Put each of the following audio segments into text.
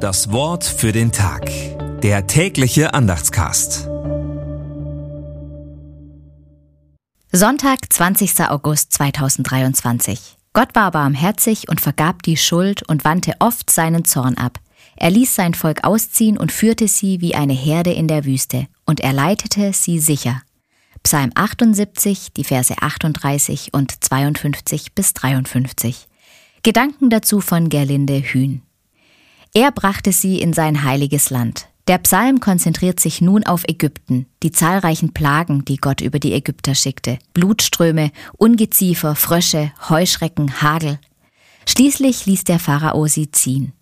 Das Wort für den Tag. Der tägliche Andachtscast. Sonntag, 20. August 2023. Gott war barmherzig und vergab die Schuld und wandte oft seinen Zorn ab. Er ließ sein Volk ausziehen und führte sie wie eine Herde in der Wüste, und er leitete sie sicher. Psalm 78, die Verse 38 und 52 bis 53. Gedanken dazu von Gerlinde Hühn. Er brachte sie in sein heiliges Land. Der Psalm konzentriert sich nun auf Ägypten, die zahlreichen Plagen, die Gott über die Ägypter schickte. Blutströme, Ungeziefer, Frösche, Heuschrecken, Hagel. Schließlich ließ der Pharao sie ziehen.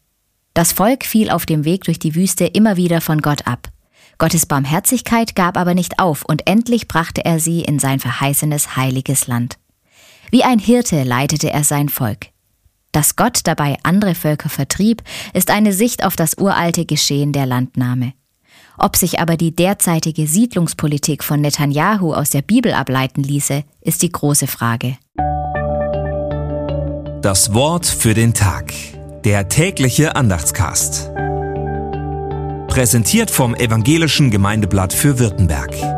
Das Volk fiel auf dem Weg durch die Wüste immer wieder von Gott ab. Gottes Barmherzigkeit gab aber nicht auf und endlich brachte er sie in sein verheißenes heiliges Land. Wie ein Hirte leitete er sein Volk. Dass Gott dabei andere Völker vertrieb, ist eine Sicht auf das uralte Geschehen der Landnahme. Ob sich aber die derzeitige Siedlungspolitik von Netanyahu aus der Bibel ableiten ließe, ist die große Frage. Das Wort für den Tag. Der tägliche Andachtscast. Präsentiert vom Evangelischen Gemeindeblatt für Württemberg.